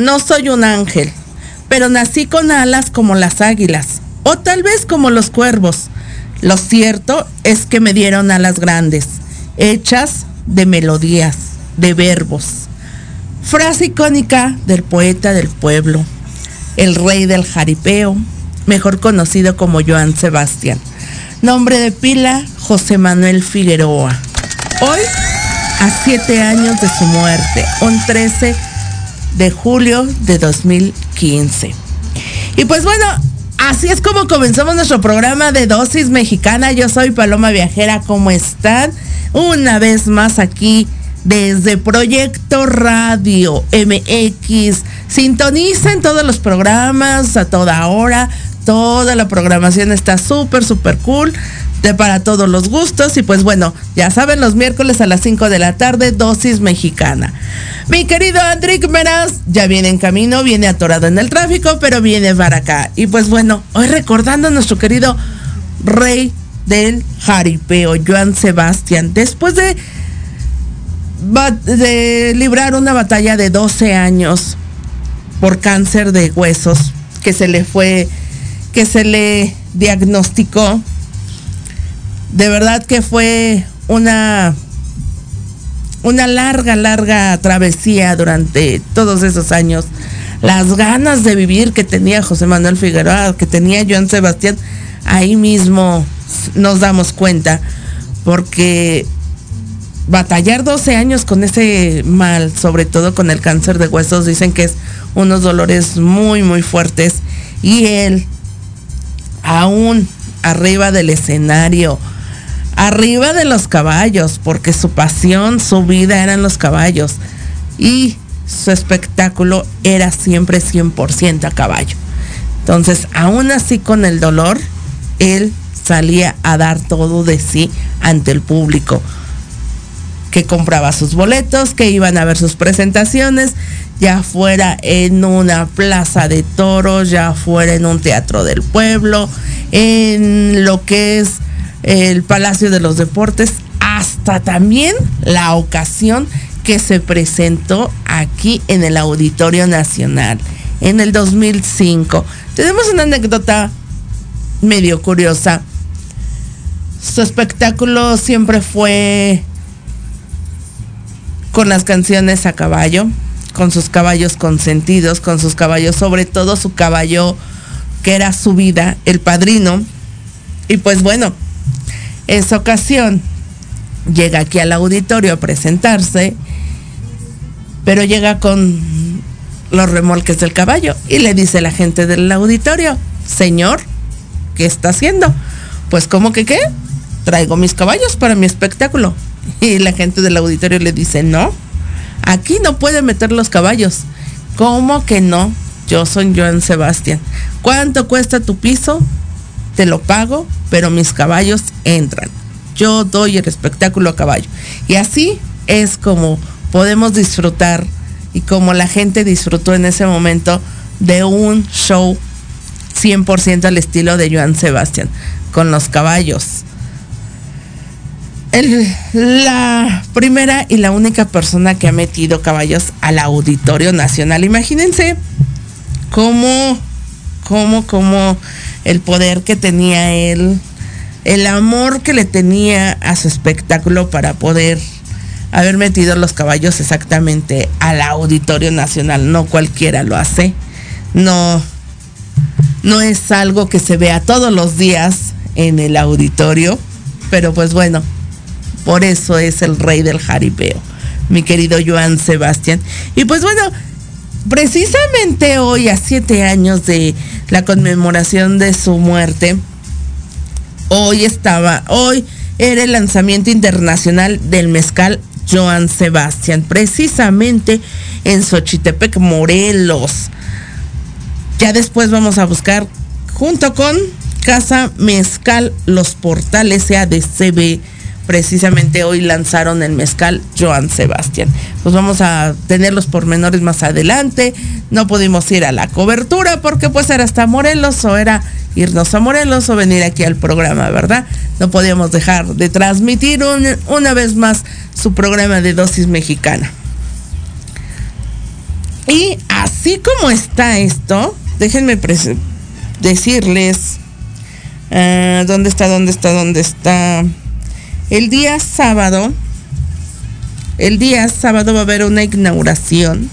No soy un ángel, pero nací con alas como las águilas, o tal vez como los cuervos. Lo cierto es que me dieron alas grandes, hechas de melodías, de verbos. Frase icónica del poeta del pueblo, el rey del jaripeo, mejor conocido como Joan Sebastián. Nombre de pila, José Manuel Figueroa. Hoy, a siete años de su muerte, un 13 de julio de 2015. Y pues bueno, así es como comenzamos nuestro programa de dosis mexicana. Yo soy Paloma Viajera, ¿cómo están? Una vez más aquí desde Proyecto Radio MX. Sintonicen todos los programas a toda hora. Toda la programación está súper, súper cool. De para todos los gustos. Y pues bueno, ya saben, los miércoles a las 5 de la tarde, dosis mexicana. Mi querido Andrick Meraz ya viene en camino, viene atorado en el tráfico, pero viene para acá. Y pues bueno, hoy recordando a nuestro querido rey del jaripeo, Joan Sebastián. Después de de librar una batalla de 12 años por cáncer de huesos que se le fue, que se le diagnosticó. De verdad que fue una, una larga, larga travesía durante todos esos años. Las ganas de vivir que tenía José Manuel Figueroa, que tenía Joan Sebastián, ahí mismo nos damos cuenta, porque batallar 12 años con ese mal, sobre todo con el cáncer de huesos, dicen que es unos dolores muy, muy fuertes. Y él, aún arriba del escenario, arriba de los caballos, porque su pasión, su vida eran los caballos. Y su espectáculo era siempre 100% a caballo. Entonces, aún así con el dolor, él salía a dar todo de sí ante el público que compraba sus boletos, que iban a ver sus presentaciones, ya fuera en una plaza de toros, ya fuera en un teatro del pueblo, en lo que es el Palacio de los Deportes, hasta también la ocasión que se presentó aquí en el Auditorio Nacional en el 2005. Tenemos una anécdota medio curiosa. Su espectáculo siempre fue con las canciones a caballo, con sus caballos consentidos, con sus caballos, sobre todo su caballo que era su vida, el padrino. Y pues bueno, esa ocasión llega aquí al auditorio a presentarse, pero llega con los remolques del caballo y le dice la gente del auditorio, señor, ¿qué está haciendo? Pues ¿cómo que qué? Traigo mis caballos para mi espectáculo. Y la gente del auditorio le dice, no, aquí no puede meter los caballos. ¿Cómo que no? Yo soy Joan Sebastián. ¿Cuánto cuesta tu piso? Te lo pago, pero mis caballos entran. Yo doy el espectáculo a caballo. Y así es como podemos disfrutar y como la gente disfrutó en ese momento de un show 100% al estilo de Joan Sebastián, con los caballos el, la primera y la única persona que ha metido caballos al Auditorio Nacional. Imagínense cómo, cómo, cómo el poder que tenía él, el amor que le tenía a su espectáculo para poder haber metido los caballos exactamente al Auditorio Nacional. No cualquiera lo hace. No, no es algo que se vea todos los días en el auditorio. Pero pues bueno, por eso es el rey del jaripeo, mi querido Joan Sebastián. Y pues bueno, precisamente hoy, a siete años de la conmemoración de su muerte, hoy estaba, hoy era el lanzamiento internacional del mezcal Joan Sebastián, precisamente en Xochitepec, Morelos. Ya después vamos a buscar junto con Casa Mezcal Los Portales CADCB. Precisamente hoy lanzaron el mezcal Joan Sebastián. Pues vamos a tener los pormenores más adelante. No pudimos ir a la cobertura porque pues era hasta Morelos o era irnos a Morelos o venir aquí al programa, ¿verdad? No podíamos dejar de transmitir una vez más su programa de dosis mexicana. Y así como está esto, déjenme decirles uh, dónde está, dónde está, dónde está. El día sábado, el día sábado va a haber una inauguración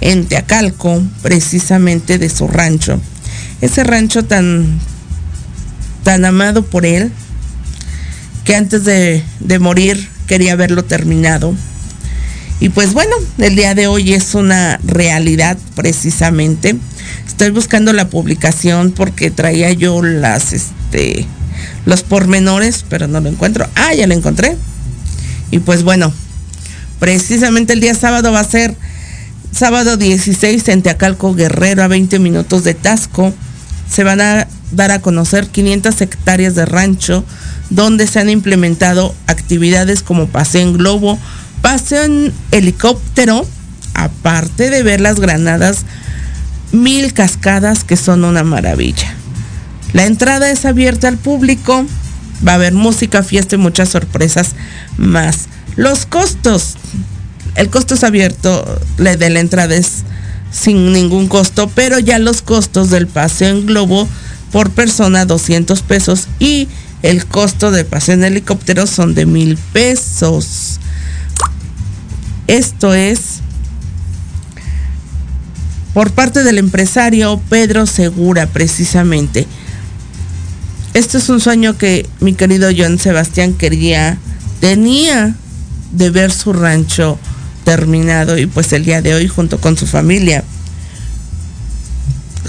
en Teacalco, precisamente de su rancho. Ese rancho tan, tan amado por él, que antes de, de morir quería verlo terminado. Y pues bueno, el día de hoy es una realidad precisamente. Estoy buscando la publicación porque traía yo las este los pormenores, pero no lo encuentro. Ah, ya lo encontré. Y pues bueno, precisamente el día sábado va a ser sábado 16 en Teacalco Guerrero a 20 minutos de Tasco. Se van a dar a conocer 500 hectáreas de rancho donde se han implementado actividades como paseo en globo, paseo en helicóptero, aparte de ver las granadas mil cascadas que son una maravilla. La entrada es abierta al público, va a haber música, fiesta y muchas sorpresas más. Los costos, el costo es abierto, de la entrada es sin ningún costo, pero ya los costos del paseo en globo por persona 200 pesos y el costo de paseo en helicóptero son de mil pesos. Esto es por parte del empresario Pedro Segura, precisamente. Este es un sueño que mi querido John Sebastián quería, tenía de ver su rancho terminado y pues el día de hoy junto con su familia,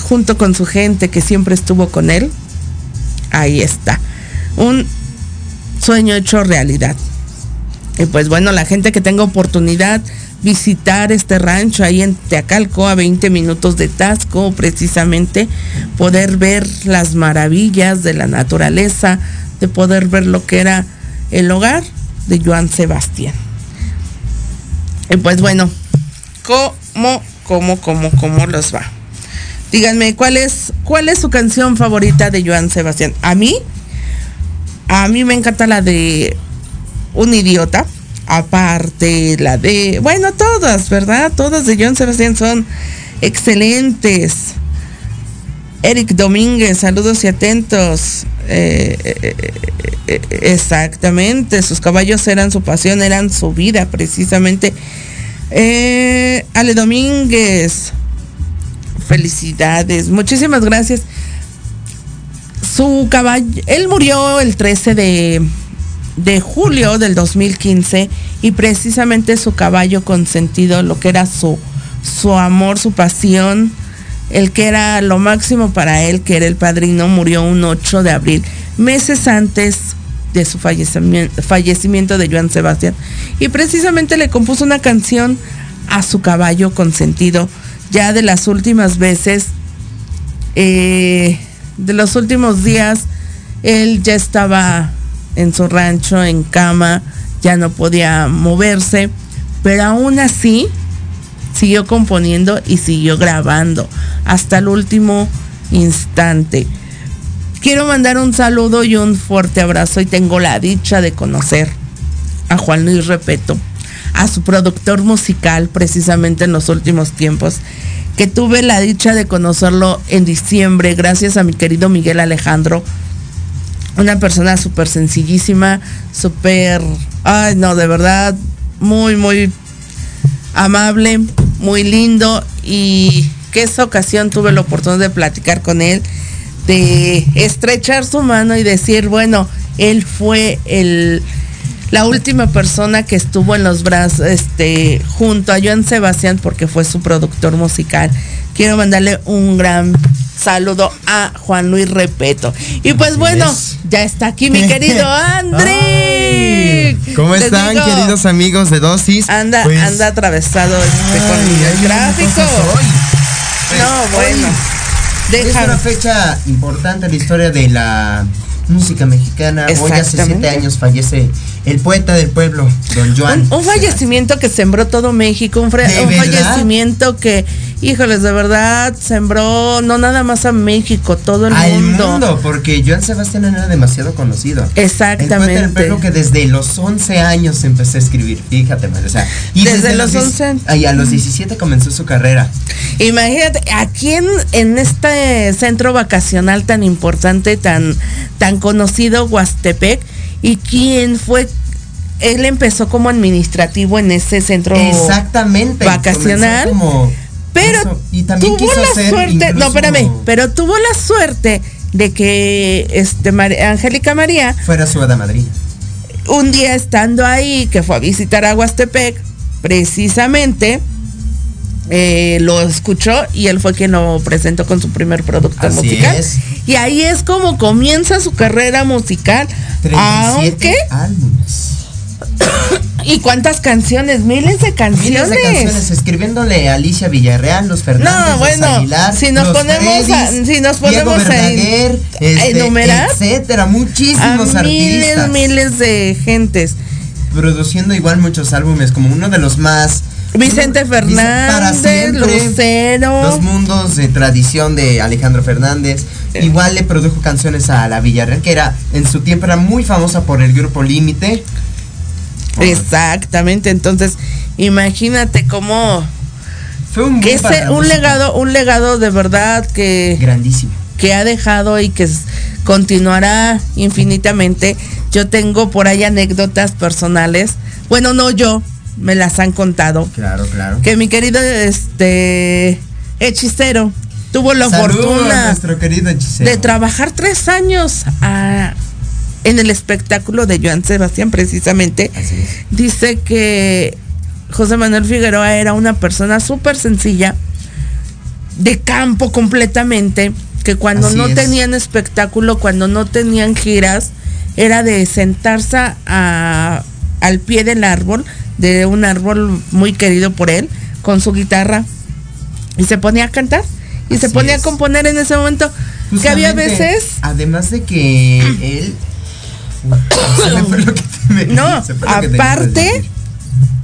junto con su gente que siempre estuvo con él, ahí está un sueño hecho realidad. Y pues bueno, la gente que tenga oportunidad visitar este rancho ahí en Teacalco a 20 minutos de Tasco, precisamente poder ver las maravillas de la naturaleza, de poder ver lo que era el hogar de Joan Sebastián. Y pues bueno, ¿cómo, cómo, cómo, cómo los va? Díganme, ¿cuál es, cuál es su canción favorita de Joan Sebastián? A mí, a mí me encanta la de Un idiota. Aparte, la de. Bueno, todas, ¿verdad? Todas de John Sebastián son excelentes. Eric Domínguez, saludos y atentos. Eh, eh, eh, exactamente, sus caballos eran su pasión, eran su vida, precisamente. Ale Domínguez, felicidades, muchísimas gracias. Su caballo, él murió el 13 de, de julio del 2015 y precisamente su caballo consentido, lo que era su, su amor, su pasión, el que era lo máximo para él, que era el padrino, murió un 8 de abril, meses antes de su fallecimiento, de Joan Sebastián. Y precisamente le compuso una canción a su caballo consentido, ya de las últimas veces. Eh, de los últimos días, él ya estaba en su rancho, en cama, ya no podía moverse, pero aún así siguió componiendo y siguió grabando hasta el último instante. Quiero mandar un saludo y un fuerte abrazo y tengo la dicha de conocer a Juan Luis Repeto, a su productor musical precisamente en los últimos tiempos que tuve la dicha de conocerlo en diciembre gracias a mi querido Miguel Alejandro. Una persona súper sencillísima, súper, ay no, de verdad, muy, muy amable, muy lindo y que esa ocasión tuve la oportunidad de platicar con él. de estrechar su mano y decir, bueno, él fue el la última persona que estuvo en los brazos, este, junto a Joan Sebastián, porque fue su productor musical. Quiero mandarle un gran saludo a Juan Luis Repeto. Y pues bueno, ya está aquí mi querido André. ¿Cómo están, queridos amigos de Dosis? Anda, Pues, anda atravesado este, con ay, el gráfico. No, bueno. Es una fecha importante en la historia de la música mexicana. Hoy hace siete años fallece el poeta del pueblo, don Joan. Un, un fallecimiento que sembró todo México, un, fallecimiento que, híjoles, de verdad sembró no nada más a México, todo el al mundo. mundo. porque Joan Sebastián no era demasiado conocido. El poeta del Exactamente. pueblo que desde los 11 años empezó a escribir, fíjate, madre, o sea, y Desde los diez- 11. ay, a los 17 comenzó su carrera. Imagínate, aquí en, en este centro vacacional tan importante, tan, tan conocido, Huastepec, y quien fue, él empezó como administrativo en ese centro Exactamente. vacacional. como Pero eso, y también tuvo quiso la suerte, no, incluso- espérame, pero tuvo la suerte de que este Mar- Angélica María, fuera su hada madrina. un día estando ahí, que fue a visitar a Huastepec, precisamente eh, lo escuchó y él fue quien lo presentó con su primer producto Así musical. es. Y ahí es como comienza su carrera musical. 37 Aunque, álbumes. ¿y cuántas canciones? Miles de canciones. Miles de canciones escribiéndole a Alicia Villarreal, los Fernández, No, los bueno, Aguilar, si nos los ponemos a- si nos ponemos a en- Verdaguer, a este, enumerar, etcétera, a muchísimos miles, artistas miles de gentes. produciendo igual muchos álbumes como uno de los más Vicente para Fernández, siempre, Lucero. Dos mundos de tradición de Alejandro Fernández. Igual le produjo canciones a la Villarreal, que era en su tiempo era muy famosa por el grupo Límite. Exactamente, entonces imagínate cómo Fue un, que para ese un legado, un legado de verdad que, grandísimo. que ha dejado y que continuará infinitamente. Yo tengo por ahí anécdotas personales. Bueno, no yo, me las han contado. Claro, claro. Que mi querido este hechicero tuvo la Saludos fortuna nuestro querido hechicero. de trabajar tres años ah, en el espectáculo de Joan Sebastián precisamente. Así es. Dice que José Manuel Figueroa era una persona súper sencilla, de campo completamente, que cuando Así no es. tenían espectáculo, cuando no tenían giras, era de sentarse a- al pie del árbol, de un árbol muy querido por él, con su guitarra, y se ponía a cantar, y se ponía es. a componer en ese momento, que había veces... Además de que él. Me No, aparte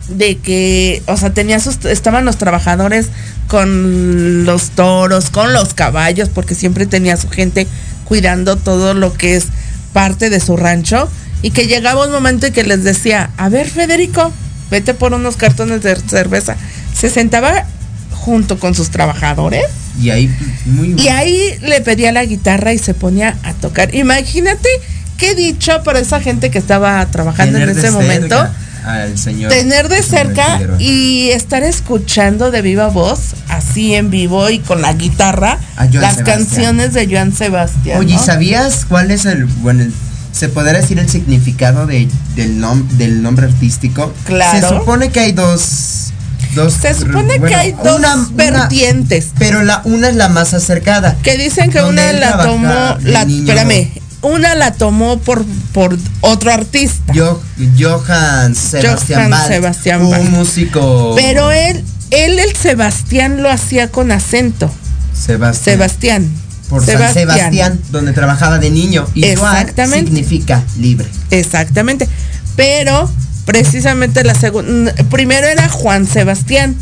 de que, o sea, tenía sus, estaban los trabajadores con los toros, con los caballos, porque siempre tenía su gente cuidando todo lo que es parte de su rancho, y que llegaba un momento en que les decía, a ver Federico, vete por unos cartones de cerveza. Se sentaba junto con sus trabajadores Y ahí, muy. y ahí le pedía la guitarra y se ponía a tocar. Imagínate qué dicho para esa gente que estaba trabajando tener en ese momento. Al señor. Tener de cerca y estar escuchando de viva voz, así en vivo y con la guitarra, las Sebastián. canciones de Joan Sebastián. Oye, ¿y ¿no? ¿sabías cuál es el. Bueno, el- se podrá decir el significado de, del, nom- del nombre artístico? Claro. Se supone que hay dos. dos Se supone bueno, que hay dos una- una- vertientes. pero la una es la más acercada. Que dicen que una la tomó, de la, niño. espérame, una la tomó por, por otro artista. Jo- Johann Sebastián Johann Sebastián un músico. Pero él, él, el Sebastián lo hacía con acento. Sebastián. Sebastián. Por San Sebastián, donde trabajaba de niño. Y Exactamente. significa libre. Exactamente. Pero precisamente la segunda, primero era Juan Sebastián,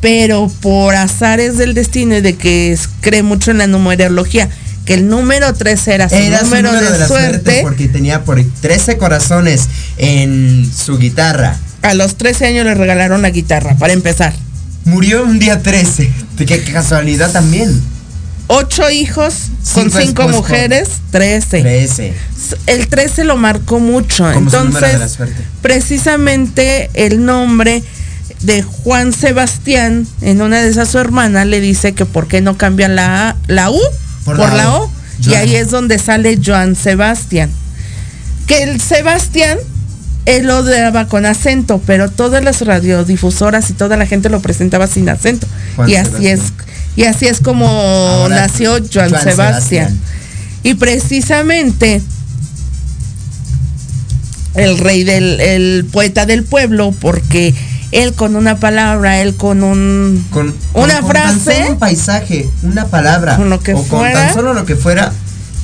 pero por azares del destino y de que es- cree mucho en la numerología, que el número 3 era su Era su número, número de, de la suerte, suerte, porque tenía por 13 corazones en su guitarra. a los 13 años le regalaron la guitarra, para empezar. Murió un día 13. De qué qué casualidad también. Ocho hijos con Cinco cinco esposos. mujeres, 13. 13. El 13 lo marcó mucho. Entonces, precisamente el nombre de Juan Sebastián, en una de esas su hermana le dice que por qué no cambian la, la U por, la O. Y ahí es donde sale Joan Sebastián. Que el Sebastián, él lo daba con acento, pero todas las radiodifusoras y toda la gente lo presentaba sin acento. Juan y así Sebastián. es, y así es como Ahora, nació Joan, Joan Sebastián. Sebastián. Y precisamente el rey del el poeta del pueblo, porque él con una palabra, él con un Con, una con- con tan frase solo un paisaje, una palabra. Con lo que o con tan solo lo que fuera.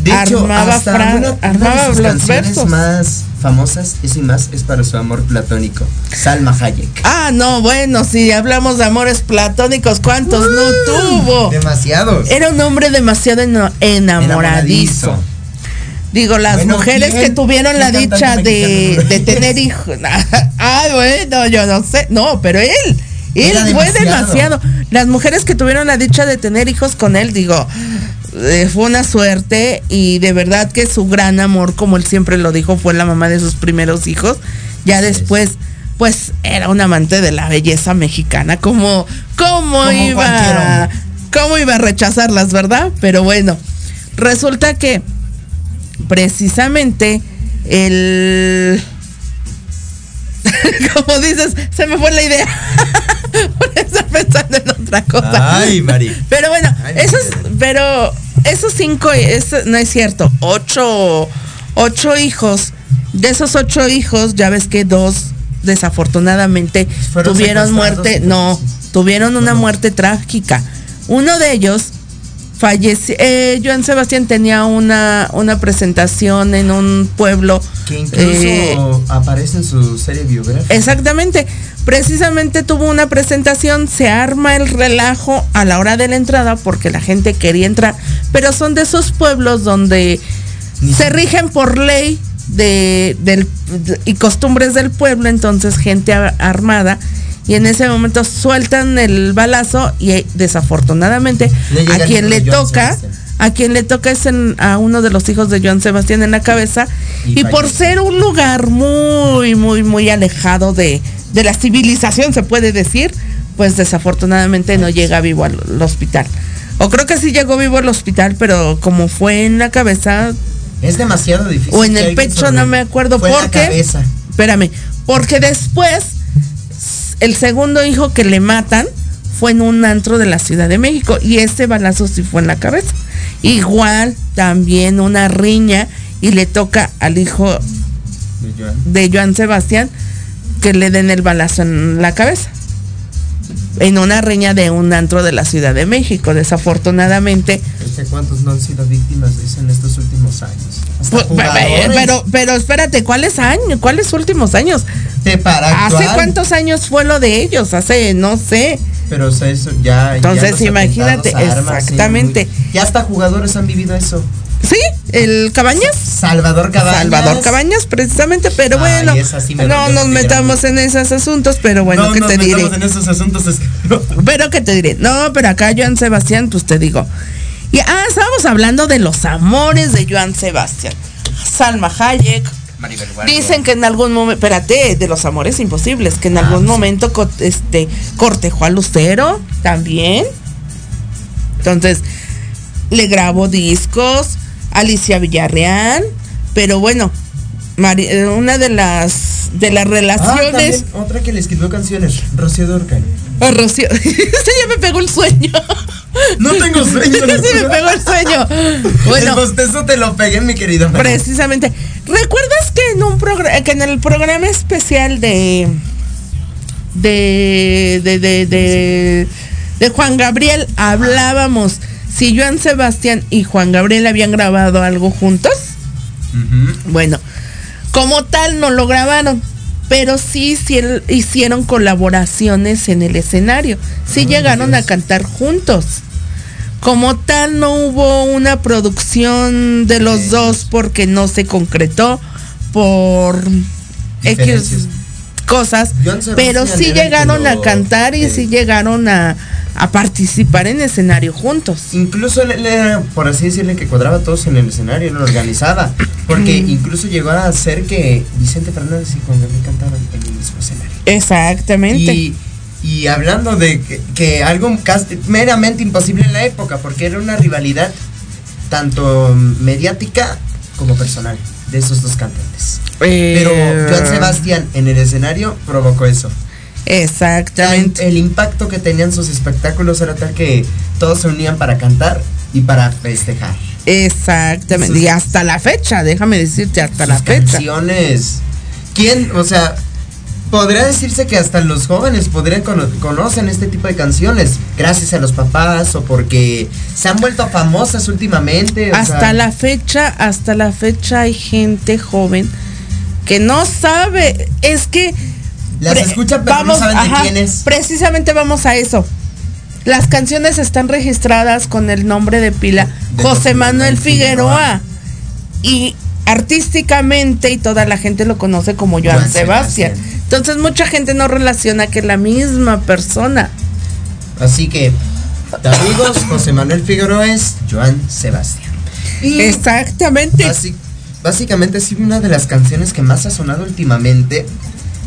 De hecho, armaba hasta fra- una, una de sus los canciones versos. más famosas y más es para su amor platónico. Salma Hayek. Ah, no, bueno, si hablamos de amores platónicos, ¿cuántos no tuvo? Demasiados. Era un hombre demasiado enamoradizo. Digo, las Bueno, mujeres que tuvieron la ¿Quién dicha de, tener hijos. Ah, bueno, yo no sé. No, pero él. Él fue demasiado. demasiado. Las mujeres que tuvieron la dicha de tener hijos con él, digo, eh, fue una suerte y de verdad que su gran amor, como él siempre lo dijo, fue la mamá de sus primeros hijos. Ya después, pues era un amante de la belleza mexicana. Como, ¿cómo Como iba? ¿Cómo iba a rechazarlas, verdad? Pero bueno, resulta que precisamente el como dices se me fue la idea por estar pensando en otra cosa Ay, Mari. pero bueno Ay, esos Mari. pero esos cinco eso no es cierto ocho ocho hijos de esos ocho hijos ya ves que dos desafortunadamente tuvieron muerte no tuvieron una muerte trágica uno de ellos falleció eh, Joan Sebastián tenía una una presentación en un pueblo Que incluso eh, aparece en su serie biográfica. Exactamente. Precisamente tuvo una presentación, se arma el relajo a la hora de la entrada porque la gente quería entrar, pero son de esos pueblos donde se rigen por ley de, del, de- y costumbres del pueblo, entonces gente a- armada. Y en ese momento sueltan el balazo y eh, desafortunadamente a quien le toca, a quien le toca es en- a uno de los hijos de Joan Sebastián en la cabeza. Y Y, por ser un lugar muy, muy, muy alejado de, de la civilización, se puede decir, pues desafortunadamente no llega vivo al, al hospital. O creo que sí llegó vivo al hospital, pero como fue en la cabeza, Es demasiado difícil. o en el pecho, no me acuerdo Fue en la cabeza. Espérame, porque después el segundo hijo que le matan fue en un antro de la Ciudad de México y este balazo sí fue en la cabeza. Igual también una riña y le toca al hijo De Joan. de Joan Sebastián que le den el balazo en la cabeza. En una riña de un antro de la Ciudad de México. Desafortunadamente, Este, ¿Cuántos no han sido víctimas de eso en estos últimos años? Pues, pero, pero espérate, ¿cuáles años? ¿Cuáles últimos años? de para ¿Hace cuántos años fue lo de ellos? Hace, no sé. Pero o sea, eso ya. Entonces, imagínate, sí, exactamente. muy- ya hasta jugadores han vivido eso. ¿Sí? ¿El Cabañas? Salvador Cabañas. Salvador Cabañas, precisamente, pero bueno, esa sí me no nos metamos en esos asuntos, pero bueno, no ¿qué nos te diré? metamos en esos asuntos. es- Pero ¿qué te diré? No, pero acá Joan Sebastián, pues te digo. Y ah, estábamos hablando de los amores de Joan Sebastián. Salma Hayek. Maribel. Dicen que en algún momento, espérate, de los amores imposibles, que en Ah, algún sí. momento este cortejó a Lucero también. Entonces, le grabó discos, Alicia Villarreal, pero bueno, Mari- eh, una de las de las Ah, relaciones otra que le escribió canciones, Rocío Durcal. Oh, Rocío. Ese ya me pegó el sueño. No tengo sueño. Sí me pegó el sueño. Bueno, El bostezo te lo pegué, mi querido. Manu. precisamente. ¿Recuerdas que en un programa, que en el programa especial de de de de de, de Juan Gabriel hablábamos si Joan Sebastián y Juan Gabriel habían grabado algo juntos? Bueno, como tal no lo grabaron, pero sí hicier- hicieron colaboraciones en el escenario. Sí Ay, llegaron Dios. a cantar juntos. Como tal no hubo una producción de los dos porque no se concretó por X cosas, pero sí llegaron a cantar y sí llegaron a, a participar en escenario juntos. Incluso le, le- por así decirle, que cuadraba a todos en el escenario, lo organizaba. Porque incluso llegó a ser que Vicente Fernández y Juan Gabriel cantaban en el mismo escenario. Exactamente. Y, y hablando de que, que algo casi meramente imposible en la época, porque era una rivalidad tanto mediática como personal de esos dos cantantes. Eh, Pero Joan Sebastián en el escenario provocó eso. Exactamente. El impacto que tenían sus espectáculos era tal que todos se unían para cantar y para festejar. Exactamente. Sus- Y hasta la fecha, déjame decirte, hasta la fecha. canciones. ¿Quién? O sea, podría decirse que hasta los jóvenes podrían cono- conocen este tipo de canciones gracias a los papás o porque se han vuelto famosas últimamente. Hasta sea, la fecha, hasta la fecha hay gente joven que no sabe. Es que. Las escuchan, pero no saben de quién es. Precisamente vamos a eso. Las canciones están registradas con el nombre de pila De José Manuel Figueroa. Y artísticamente y toda la gente lo conoce como Joan Sebastián. Sebastián. Entonces mucha gente no relaciona que es la misma persona. Así que, amigos, José Manuel Figueroa es Joan Sebastián. Y Exactamente. básicamente sí una de las canciones que más ha sonado últimamente.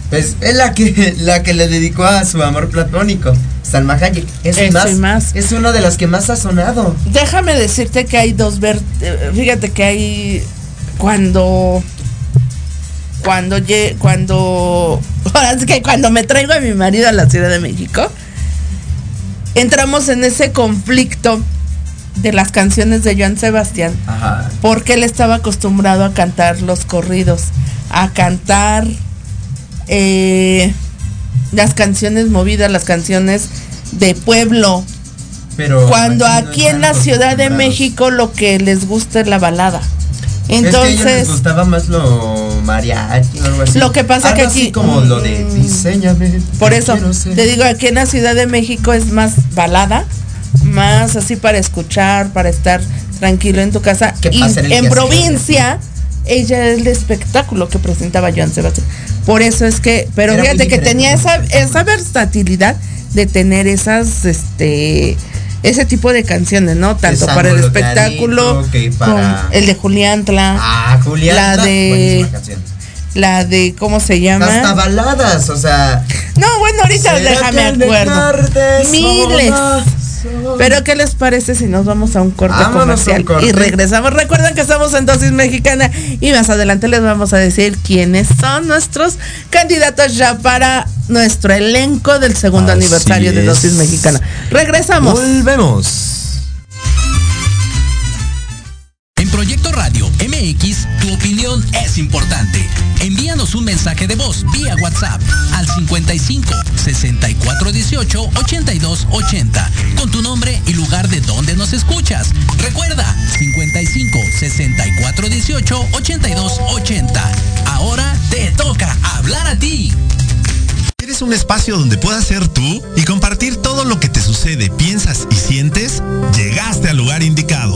Pues es la que, la que le dedicó a su amor platónico, Salma Hayek. Eso y Eso más, más. Es una de las que más ha sonado. Déjame decirte que hay dos ver, eh, fíjate que hay cuando cuando cuando es que cuando me traigo a mi marido a la Ciudad de México entramos en ese conflicto de las canciones de Joan Sebastián Ajá. porque él estaba acostumbrado a cantar los corridos, a cantar eh, las canciones movidas, las canciones de pueblo, Pero cuando aquí no en la Ciudad de. México lo que les gusta es la balada. es que a ellos les Entonces, gustaba más lo mariachi o algo así. Lo que pasa Algo que así aquí- como lo de mm, diseñame. por eso quiero ser". te digo, aquí en la Ciudad de México es más balada, más así para escuchar, para estar tranquilo en tu casa. ¿Qué Y pasa en provincia, ella es el espectáculo que presentaba Joan Sebastián. Por eso es que, pero Era fíjate que tenía esa, esa versatilidad de tener esas, este, ese tipo de canciones, ¿no? Tanto para el espectáculo, para- el de Julián Tla, Ah, Julián. La de- la de, ¿cómo se llama? Hasta baladas, o sea. No, bueno, ahorita ¿será déjame acuerdo. Miles. Pero ¿qué les parece si nos vamos a un corte Vámonos a un comercial corte. y regresamos? Recuerden que estamos en Dosis Mexicana y más adelante les vamos a decir quiénes son nuestros candidatos ya para nuestro elenco del segundo Así aniversario de Dosis. Mexicana. Regresamos. Volvemos. En Proyecto Radio MX, tu opinión es importante. Un mensaje de voz vía WhatsApp al 55 64 18 82 80 con tu nombre y lugar de donde nos escuchas. Recuerda 55 64 18 82 80. Ahora te toca hablar a ti. ¿Quieres un espacio donde puedas ser tú y compartir todo lo que te sucede, piensas y sientes? Llegaste al lugar indicado.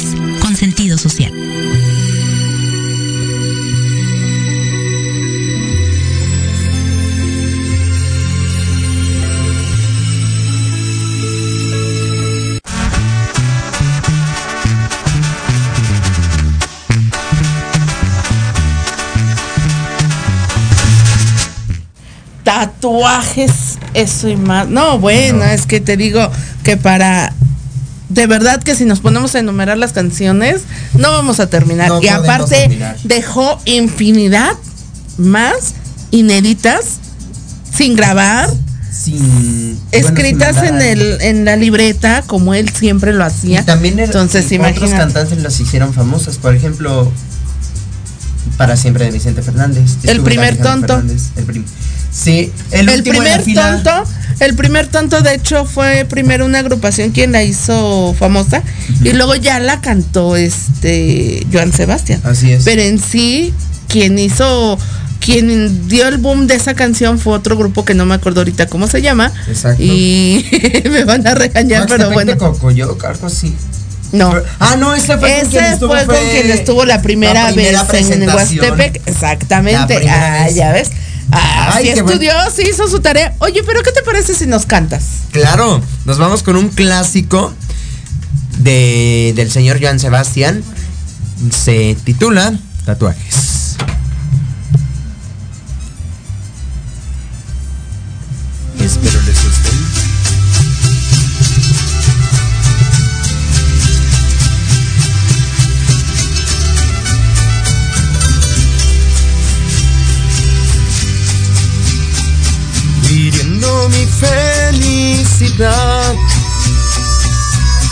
Tatuajes, eso y más. No, bueno, es que te digo que para de verdad que si nos ponemos a enumerar las canciones, no vamos a terminar. No y aparte, terminar. dejó infinidad más inéditas, sin grabar, Sin. escritas bueno, sin en el en la libreta, como él siempre lo hacía. Y también era- Entonces, y otros cantantes los hicieron famosas. Por ejemplo, Para siempre de Vicente Fernández. El primer tonto. Fernández, el prim- sí, el, El, primer fila. tonto, el primer tonto de hecho fue primero una agrupación quien la hizo famosa y luego ya la cantó este Joan Sebastián. Así es. Pero en sí quien hizo quien dio el boom de esa canción fue otro grupo que no me acuerdo ahorita cómo se llama. Exacto. Y me van a regañar, Max pero bueno. Cocoyoc, algo así. No. Ah, no, ese fue con quien Ese estuvo, fue con quien estuvo la primera, la primera vez en. Huastepec. Exactamente. Ah, vez. ya ves. Ah, Ay, sí buen- estudió, sí hizo su tarea. Oye, pero ¿qué te parece si nos cantas? Claro, nos vamos con un clásico de, del señor Joan Sebastián. Se titula Tatuajes.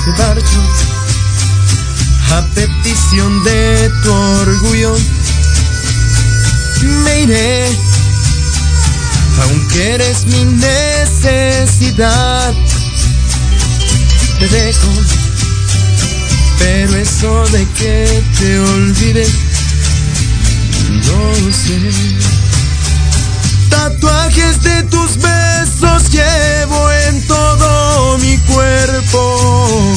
Me marcho a petición de tu orgullo Me iré. Aunque eres mi necesidad Te dejo. Pero eso de que te olvide No sé Tatuajes de tus besos llevo en todo mi cuerpo.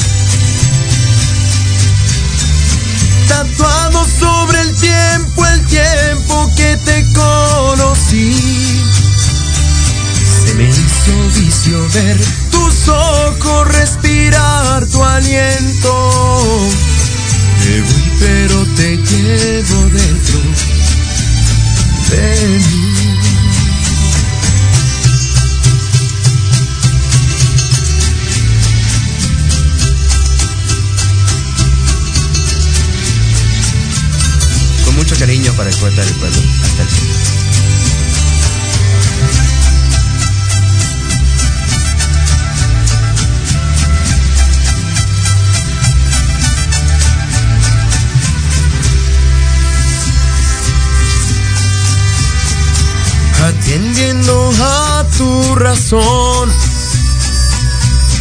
Tatuado sobre el tiempo, el tiempo que te conocí. Se me hizo vicio ver tus ojos, respirar tu aliento. Me voy pero te llevo dentro de mí. Para el poeta del pueblo. Hasta el fin. Atendiendo a tu razón,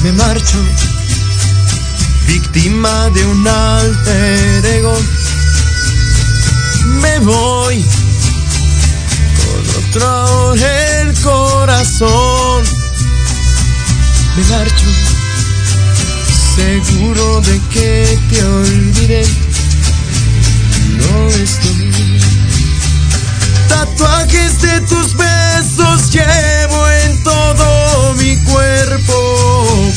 me marcho, víctima de un alter ego me voy con otro el corazón. Me marcho, seguro de que te olvidé. No estoy. Tatuajes de tus besos llevo en todo mi cuerpo.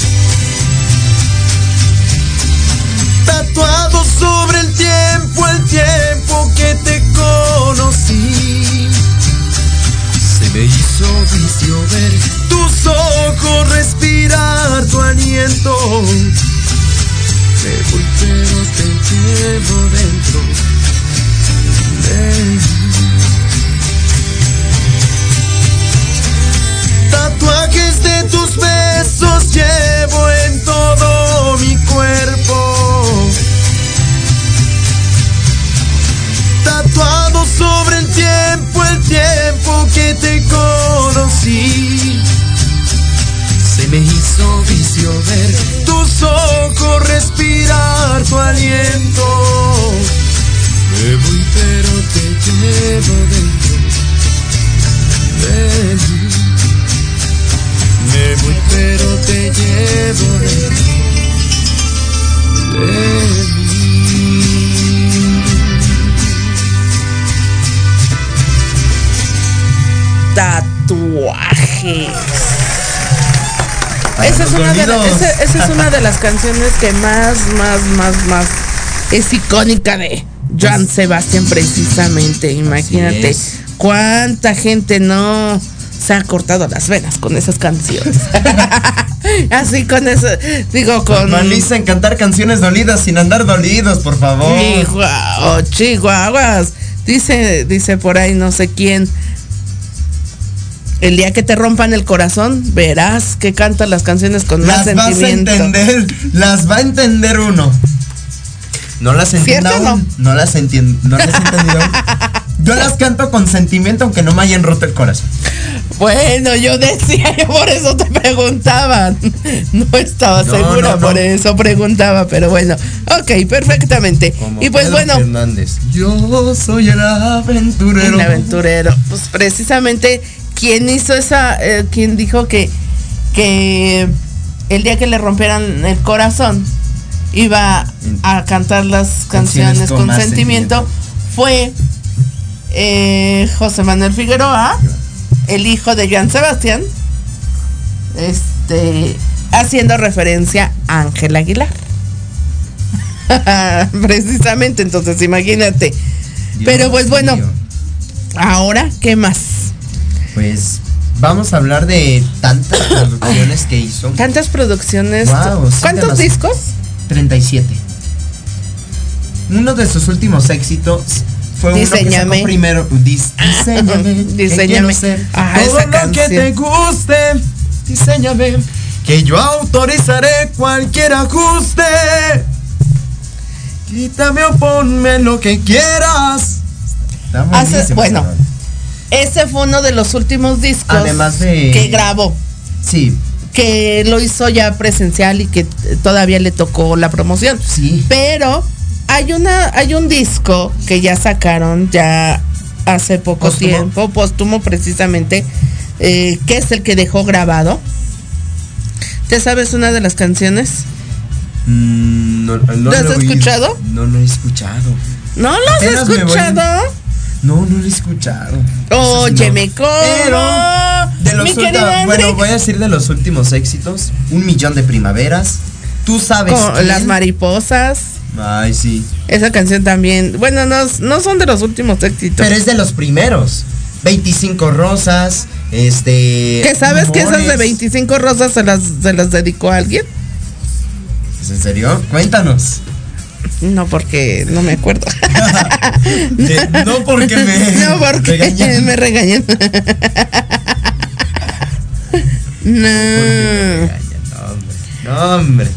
tatuado sobre el tiempo, el tiempo que te conocí. Se me hizo vicio ver tus ojos, respirar tu aliento. Me voy pero te llevo dentro de mí. Tatuajes de tus besos llevo en todo mi cuerpo. Tatuado sobre el tiempo, el tiempo que te conocí. Se me hizo vicio ver tus ojos, respirar tu aliento. Me voy pero te llevo dentro de mí. Me voy pero te llevo dentro es una de las canciones que más, más, más, más es icónica de Joan Sebastián precisamente. Imagínate cuánta gente no se ha cortado las venas con esas canciones. Así con eso, digo, con... Normalizan cantar canciones dolidas sin andar dolidos, por favor. Chihuahua, chihuahuas. Dice, dice por ahí no sé quién. El día que te rompan el corazón, verás que cantan las canciones con más Las vas a sentimiento. entender, las va a entender uno. No las entiendo ¿Cierto o aún. No las entiendo, no las entendido. Yo las canto con sentimiento aunque no me hayan roto el corazón. Bueno, yo decía, yo por eso te preguntaba. No estaba No, segura, no. por eso preguntaba, pero bueno. Ok, perfectamente. Como y pues Pedro bueno, Fernández. Yo soy el aventurero. el aventurero. Pues precisamente, ¿quién hizo esa, eh, quién dijo que, que el día que le rompieran el corazón iba a cantar las canciones, Canciones con sentimiento, fue eh, José Manuel Figueroa, el hijo de Joan Sebastián, este, haciendo referencia a Ángel Aguilar. Precisamente, entonces imagínate. Dios Pero pues bueno, mío. ahora, ¿qué más? Pues vamos a hablar de tantas producciones que hizo. Tantas producciones. Guau, sí, ¿Cuántos discos? 37. Uno de sus últimos éxitos fue uno que Diseñame. sacó primero. Dis- diseñame. Diseñame. ser Ah, todo lo que te guste. Diseñame. Que yo autorizaré cualquier ajuste. Quítame o ponme lo que quieras. Está Hace- bueno. Ese fue uno de los últimos discos Además de- que grabó. Sí. Que lo hizo ya presencial y que todavía le tocó la promoción. Sí. Pero hay una, hay un disco que ya sacaron ya hace poco tiempo, póstumo precisamente, eh, que es el que dejó grabado. ¿Te sabes una de las canciones? Mm, no, no ¿Lo has escuchado? No lo he escuchado. ¿No lo has Apenas escuchado? No, no lo he escuchado. Oye, No. me cómo. De los Mi bueno, voy a decir de los últimos éxitos, un millón de primaveras. Tú sabes Con las mariposas. Ay, sí. Esa canción también. Bueno, no, no son de los últimos éxitos. Pero es de los primeros. 25 rosas, este ¿Que sabes que esas de Amores. 25 rosas se las, se las dedicó a alguien? ¿Es en serio? Cuéntanos. No, porque no me acuerdo. De- no porque me No, porque regañan. me regañan. no. No, hombre.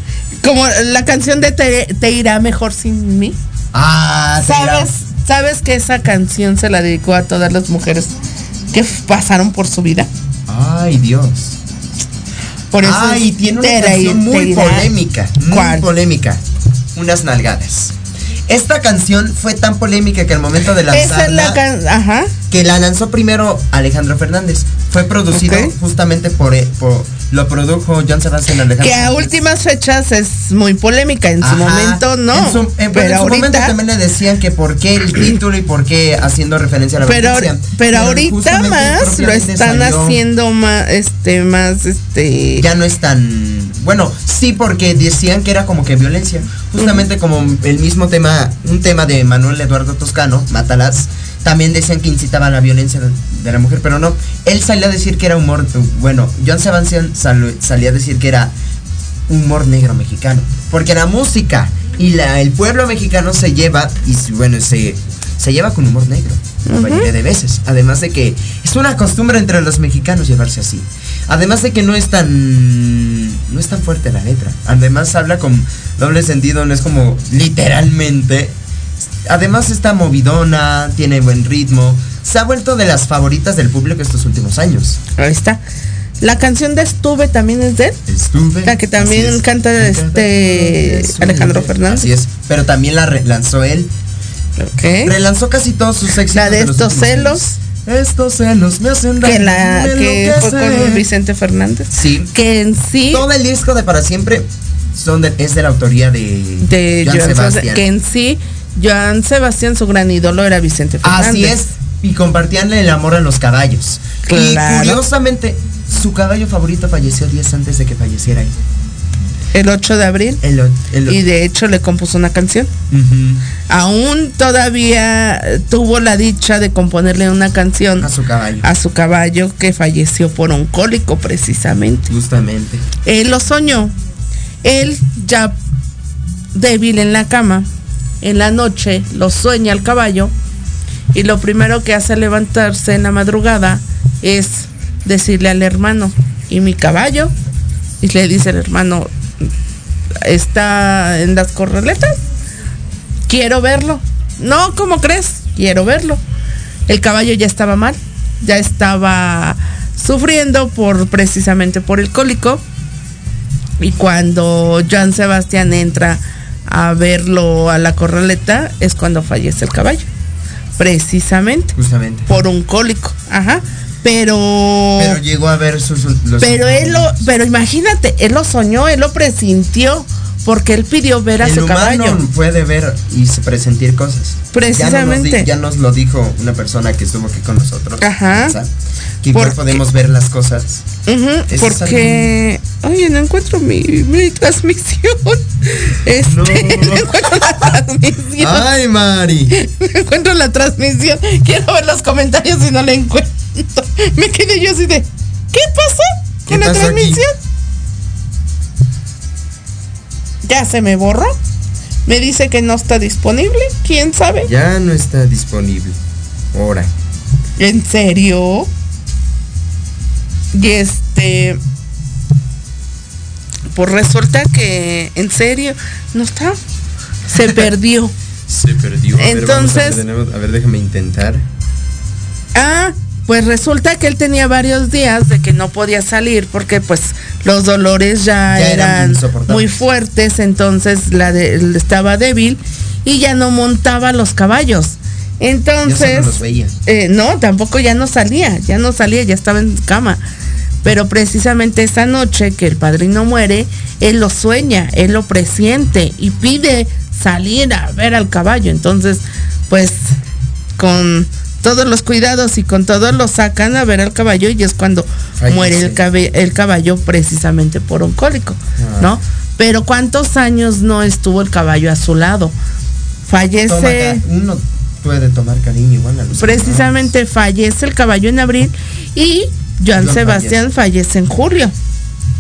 Como la canción de Te, Te irá mejor sin mí. Ah, ¿Sabes? ¿Sabes que esa canción se la dedicó a todas las mujeres que pasaron por su vida? Ay, Dios. Por eso Ay, tiene una canción muy polémica. Muy ¿Cuál? polémica. Unas nalgadas. Esta canción fue tan polémica que al momento de lanzarla, Esa es la can ajá. que la lanzó primero Alejandro Fernández. Fue producido justamente por, por- lo produjo John Sebastián Alejandro. Que a últimas fechas es muy polémica. En su momento no. En su, en- pero en su momento ahorita. también le decían que por qué el título y por qué haciendo referencia a la Pero, violencia. pero ahorita más lo están salió- haciendo más, este, más, este. ya no es tan bueno sí porque decían que era como que violencia justamente como el mismo tema un tema de Manuel Eduardo Toscano Mátalas también decían que incitaba a la violencia de, la mujer pero no. Él salió a decir que era humor bueno John Sebastián sal- salía a decir que era humor negro mexicano porque la música y la, el pueblo mexicano se lleva y bueno se se lleva con humor negro la mayoría de veces. Además de que es una costumbre entre los mexicanos llevarse así. Además de que no es tan no es tan fuerte la letra. Además habla con doble sentido no es como literalmente además está movidona tiene buen ritmo se ha vuelto de las favoritas del público estos últimos años Ahí está. La canción de Estuve también es de él. Estuve. La que también es. canta este Alejandro Fernández. Así es, pero también la relanzó él. Ok. Relanzó casi todos sus éxitos. La de estos celos. años. Estos celos me hacen daño. Que la que fue con Vicente Fernández. Sí. Que en sí Todo el disco de Para Siempre son de- es de la autoría de, de Joan. Sebastián. Que en sí Joan Sebastián su gran ídolo era Vicente Fernández. Así es. Y compartíanle el amor a los caballos. Y curiosamente, su caballo favorito falleció días antes de que falleciera él. El 8 de abril. El, o- el- Y de hecho le compuso una canción. Aún todavía tuvo la dicha de componerle una canción a su caballo. a su caballo que falleció por un cólico precisamente. Justamente. Él lo soñó. Él ya débil en la cama, en la noche lo sueña el caballo y lo primero que hace levantarse en la madrugada es decirle al hermano, ¿y mi caballo? Y le dice el hermano, está en las corraletas. Quiero verlo. No, ¿cómo crees? Quiero verlo. El caballo ya estaba mal, ya estaba sufriendo por precisamente por el cólico. Y cuando Joan Sebastián entra a verlo a la corraleta, es cuando fallece el caballo. Precisamente. Justamente. Por un cólico. Ajá. Pero. Pero llegó a ver sus. los- Pero él lo, pero imagínate, él lo soñó, él lo presintió, porque él pidió ver a el su humano caballo. puede ver y se- presentir cosas. Precisamente. Ya nos, di- ya nos lo dijo una persona que estuvo aquí con nosotros. Ajá. Que igual Porque- podemos ver las cosas. Es porque, oye, no encuentro mi, mi transmisión. Este, no. encuentro la transmisión. Ay, Mari. No encuentro la transmisión. Quiero ver los comentarios y no la encuentro. Me quedé yo así de, ¿qué pasó ¿Qué con la pasó aquí? Ya se me borró. Me dice que no está disponible. ¿Quién sabe? Ya no está disponible. Ahora. ¿En serio? Y este. Pues resulta que, en serio, no está. Se perdió. Se perdió. A ver, vamos a ver Entonces- nuevo. A ver, déjame intentar. Ah, pues resulta que él tenía varios días de que no podía salir porque pues los dolores ya, Ya eran muy fuertes, entonces la de, él estaba débil y ya no montaba los caballos. Entonces, los eh, no, tampoco ya no salía, ya no salía, ya estaba en cama. Pero precisamente esa noche que el padrino muere, él lo sueña, él lo presiente y pide salir a ver al caballo. Entonces, pues con todos los cuidados y con todos lo sacan a ver al caballo y es cuando muere el, cabe- el caballo precisamente por un cólico, Ah. ¿no? Pero ¿cuántos años no estuvo el caballo a su lado? Fallece. Uno puede tomar cariño igual a los precisamente fallece el caballo en abril y Joan Joan Sebastián fallece en julio,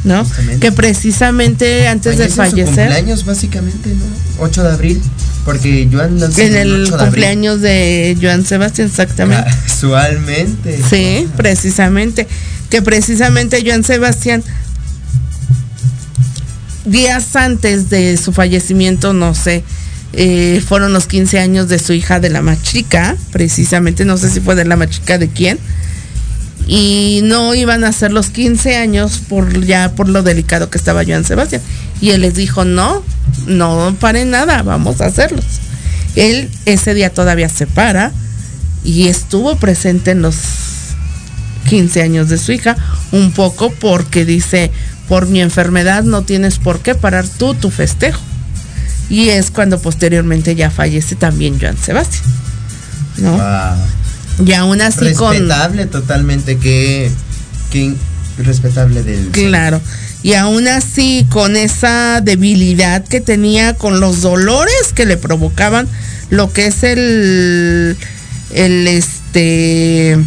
¿no? Justamente. Que precisamente antes de Fallece en su fallecer, cumpleaños, básicamente, ¿no? 8 de abril. Porque Joan nació en el 8 de abril. cumpleaños de Joan Sebastián, exactamente. Casualmente. Sí, precisamente. Que precisamente Joan Sebastián, días antes de su fallecimiento, no sé, eh, fueron los 15 años de su hija de la más chica, precisamente, no sé si fue de la más chica de quién. Y no iban a ser los 15 años por ya por lo delicado que estaba Joan Sebastián. Y él les dijo, no, no paren nada, vamos a hacerlos. Él ese día todavía se para y estuvo presente en los 15 años de su hija, un poco porque dice, por mi enfermedad no tienes por qué parar tú tu festejo. Y es cuando posteriormente ya fallece también Joan Sebastián. ¿No? Y aún así con... Respetable totalmente, que, que respetable del... Claro. Y aún así, con esa debilidad que tenía, con los dolores que le provocaban, lo que es el, el este,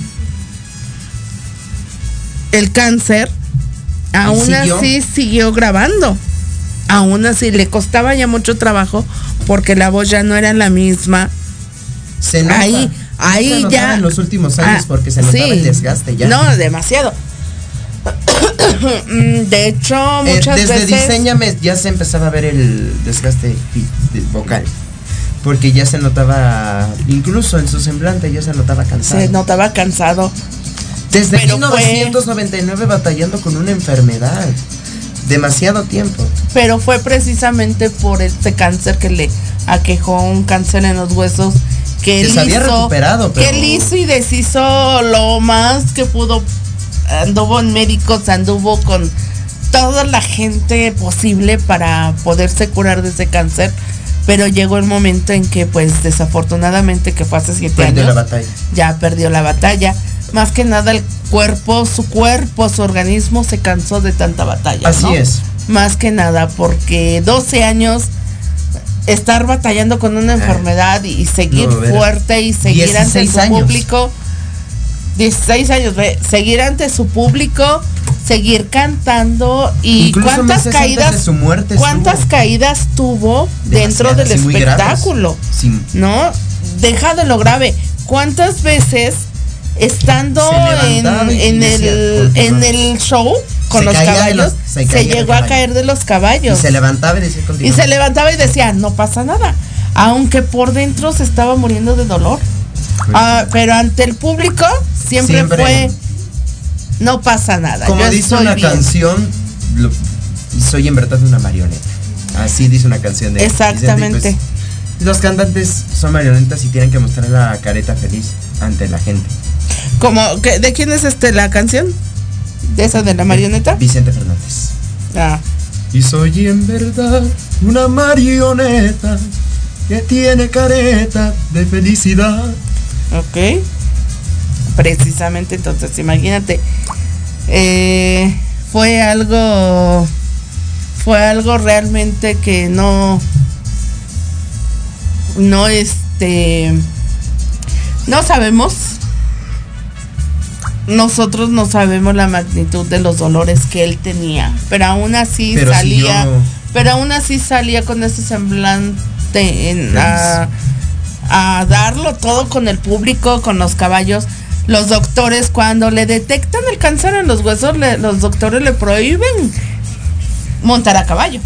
el cáncer, aún siguió? así siguió grabando. Aún así le costaba ya mucho trabajo porque la voz ya no era la misma. Se nota. Ahí, ahí ya. en los últimos años Ah, porque se notaba sí. el desgaste ya. No, demasiado. De hecho, Eh, muchas desde veces. Diseñame ya se empezaba a ver el desgaste vocal. Porque ya se notaba, incluso en su semblante ya se notaba cansado. se notaba cansado. Desde pero fue- 1999 batallando con una enfermedad. Demasiado tiempo. Pero fue precisamente por este cáncer que le aquejó un cáncer en los huesos que Que se había recuperado, que pero- él hizo y deshizo lo más que pudo. Anduvo en médicos, anduvo con toda la gente posible para poderse curar de ese cáncer. Pero llegó el momento en que, pues, desafortunadamente, que fue hace siete Perdió años, la batalla. ya perdió la batalla. Más que nada el cuerpo, su cuerpo, su organismo se cansó de tanta batalla. Así ¿no? es. más que nada, porque 12 años estar batallando con una enfermedad y seguir No, fuerte y seguir ante 16 su años. público. 16 años, ve, seguir ante su público, seguir cantando y Incluso cuántas caídas, de su muerte cuántas estuvo. caídas tuvo dentro del espectáculo, Sí. ¿no? Deja de lo grave. ¿Cuántas veces estando en, el en el show con Se los caballos los- se llegó a caer de los Y caballos se levantaba y decía y se levantaba y decía no pasa nada aunque por dentro se estaba muriendo de dolor Ah, pero ante el público siempre, Siempre. fue no pasa nada Como yo dice una bien". canción, lo- soy en verdad una marioneta. Así dice una canción de Exactamente. Y pues, los cantantes son marionetas y tienen que mostrar la careta feliz ante la gente. como de quién es este la canción de esa de la marioneta Vicente Fernández. ah Y soy en verdad una marioneta que tiene careta de felicidad. Ok. Precisamente, entonces, imagínate. eh, fue algo. Fue algo realmente que no. No, este. No sabemos. Nosotros no sabemos la magnitud de los dolores que él tenía. Pero aún así Pero salía. Pero aún así salía con ese semblante en, a, a darlo todo con el público, con los caballos. Los doctores, cuando le detectan el cáncer en los huesos, le- los doctores le prohíben montar a caballo.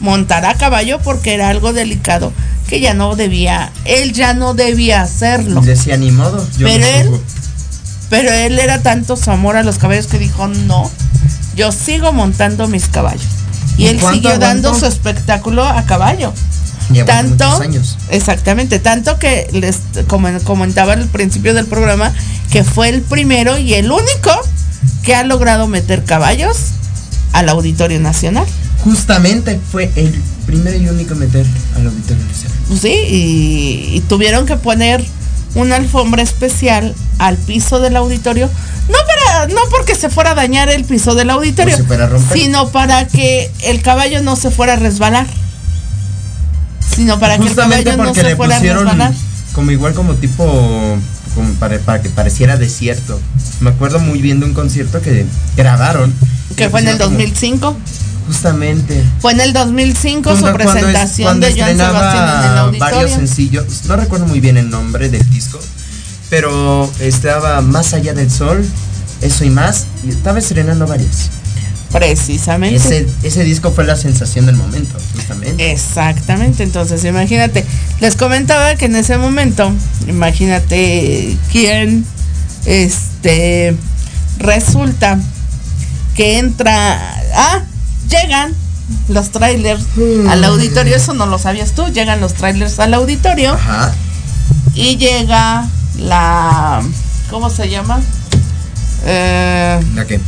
Montar a caballo porque era algo delicado que ya no debía, él ya no debía hacerlo. Decía ni modo. Yo Pero no él- juzgo". Pero él era tanto su amor a los caballos que dijo, no, yo sigo montando mis caballos. Y ¿Y él siguió dando su espectáculo a caballo. Tanto, años. exactamente, tanto que les como comentaba al principio del programa, que fue el primero y el único que ha logrado meter caballos al Auditorio Nacional. Justamente fue el primero y único meter al auditorio nacional. Sí, y, y tuvieron que poner una alfombra especial al piso del auditorio, no para, no porque se fuera a dañar el piso del auditorio, romper. sino para que el caballo no se fuera a resbalar. Sino para que el caballo no se le fuera a pusieron resbalar. como igual como tipo como para, para que pareciera desierto. Me acuerdo muy bien de un concierto que grabaron. Que fue en el pusieron como- 2005. Justamente. Fue en el 2005 su cuando es- presentación cuando de Joan estrenaba Sebastián en el varios sencillos. No recuerdo muy bien el nombre del disco, pero estaba Más allá del sol, eso y más, y estaba estrenando varios. Precisamente. Ese, ese disco fue la sensación del momento, justamente. Exactamente, entonces imagínate, les comentaba que en ese momento, imagínate quién, este, resulta que entra, ah, llegan los trailers al auditorio, eso no lo sabías tú, llegan los trailers al auditorio Ajá. y llega la, ¿cómo se llama? Eh, ¿La qué?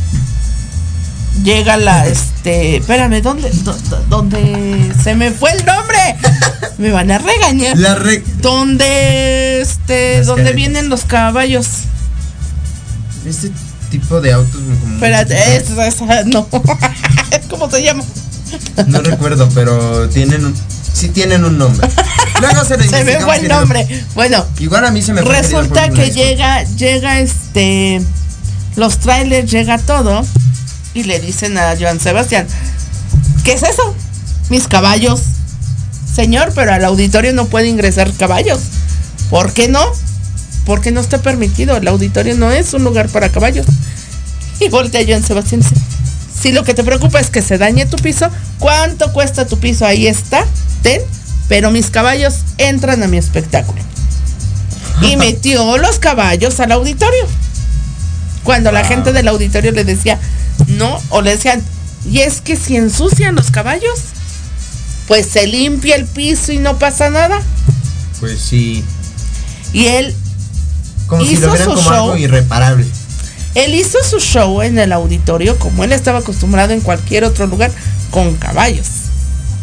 llega la este espérame dónde dó- dó- dónde se me fue el nombre me van a regañar La re- donde este caretas. vienen los caballos Este tipo de autos como espérate esa, esa, no cómo se llama No recuerdo, pero tienen un, sí tienen un nombre. Luego se, se el lo- nombre bueno Igual a mí se me resulta que llega llega este los trailers llega todo y le dicen a Joan Sebastián ¿qué es eso? mis caballos señor pero al auditorio no puede ingresar caballos ¿por qué no? Porque no está permitido el auditorio no es un lugar para caballos y voltea Joan Sebastián y dice si lo que te preocupa es que se dañe tu piso ¿cuánto cuesta tu piso? ahí está ten pero mis caballos entran a mi espectáculo y metió los caballos al auditorio. Cuando la gente del auditorio le decía no, o le decían, y es que si ensucian los caballos, pues se limpia el piso y no pasa nada. Pues sí. Y él, Como si Hizo lo vieran su como show. algo irreparable. él hizo su show en el auditorio como él estaba acostumbrado en cualquier otro lugar, con caballos,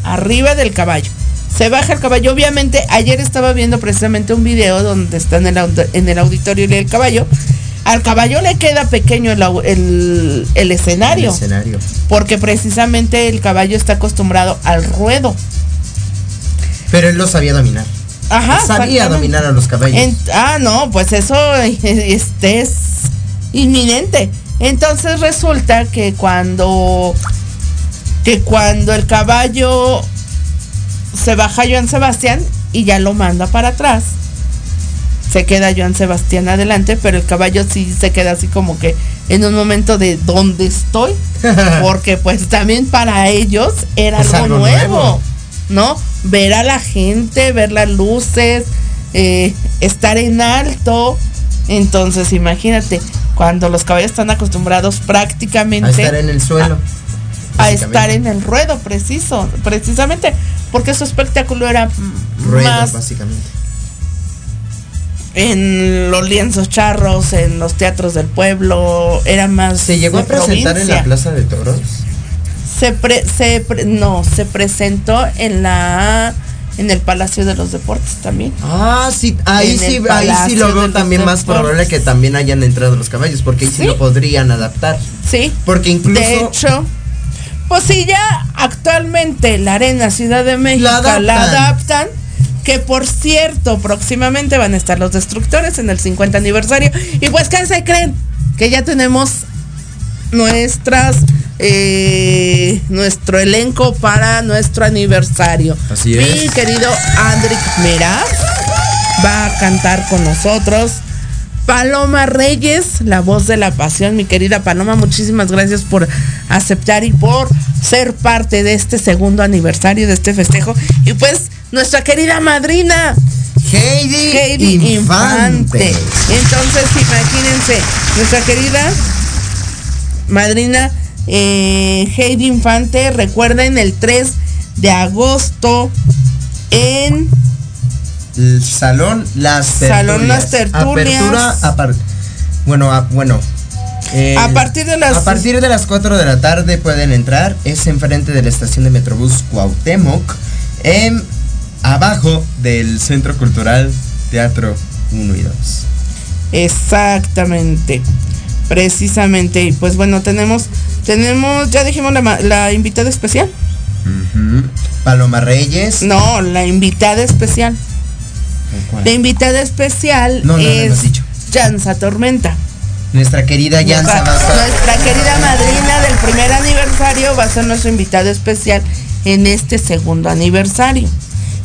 arriba del caballo. Se baja el caballo. Obviamente, ayer estaba viendo precisamente un video donde está en el, en el auditorio y el caballo. Al caballo le queda pequeño el- el escenario, El escenario. porque precisamente el caballo está acostumbrado al ruedo. Pero él lo sabía dominar. Ajá. sabía dominar a los caballos. En- ah, no, pues eso este es inminente. Entonces resulta que cuando que cuando el caballo se baja Joan Sebastián y ya lo manda para atrás, se queda Joan Sebastián adelante, pero el caballo sí se queda así como que en un momento de ¿dónde estoy? Porque pues también para ellos era algo, algo nuevo, nuevo. ¿no? Ver a la gente, ver las luces, eh, estar en alto. Entonces imagínate, cuando los caballos están acostumbrados prácticamente a estar en el suelo. a estar en el ruedo, preciso, precisamente, porque su espectáculo era Ruedo, más básicamente. en los lienzos charros, en los teatros del pueblo, era más ¿Se llegó a presentar en la Plaza de Toros? Se pre- se pre- no, se presentó en la en el Palacio de los Deportes también. Ah, sí, ahí sí, ahí sí lo veo también más Deportes. probable que también hayan entrado los caballos, porque ahí sí, Sí. lo podrían adaptar. Sí. Porque incluso De hecho, pues sí, ya actualmente la Arena Ciudad de México la adaptan. adaptan. que por cierto, próximamente van a estar los destructores en el 50 aniversario. Y pues, ¿qué se creen? Que ya tenemos nuestras eh, nuestro elenco para nuestro aniversario. Así Mi es. querido Andrick Meraz va a cantar con nosotros. Paloma Reyes, la voz de la pasión, mi querida Paloma, muchísimas gracias por aceptar y por ser parte de este segundo aniversario de este festejo. Y pues, nuestra querida madrina, Heidi, Infante. Entonces, imagínense, nuestra querida madrina eh, Heidi Infante, recuerden el 3 de agosto en El salón Las Tertulias. Salón Las Tertulias. Apertura a par- bueno, a- bueno. eh, A partir de las- A partir de las 4 de la tarde pueden entrar. Es enfrente de la estación de Metrobús Cuauhtémoc. En, abajo del Centro Cultural Teatro 1 y 2. Exactamente. Precisamente. Y pues bueno, tenemos, tenemos, ya dijimos la, la invitada especial. Paloma Reyes. No, la invitada especial. ¿Cuál? La invitada especial No, no, es dicho. Jansa Tormenta. Nuestra querida Yansa Nuestra, va a estar- nuestra querida madrina del primer aniversario va a ser nuestra invitada especial en este segundo aniversario.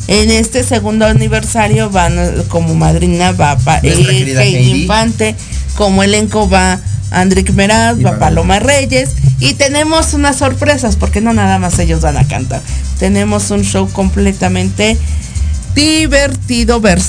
En este segundo aniversario van como madrina va pa- Nuestra eh. Infante, como elenco va Andrick Meraz, va Paloma Reyes y tenemos unas sorpresas porque no nada más ellos van a cantar. Tenemos un show completamente divertido, versátil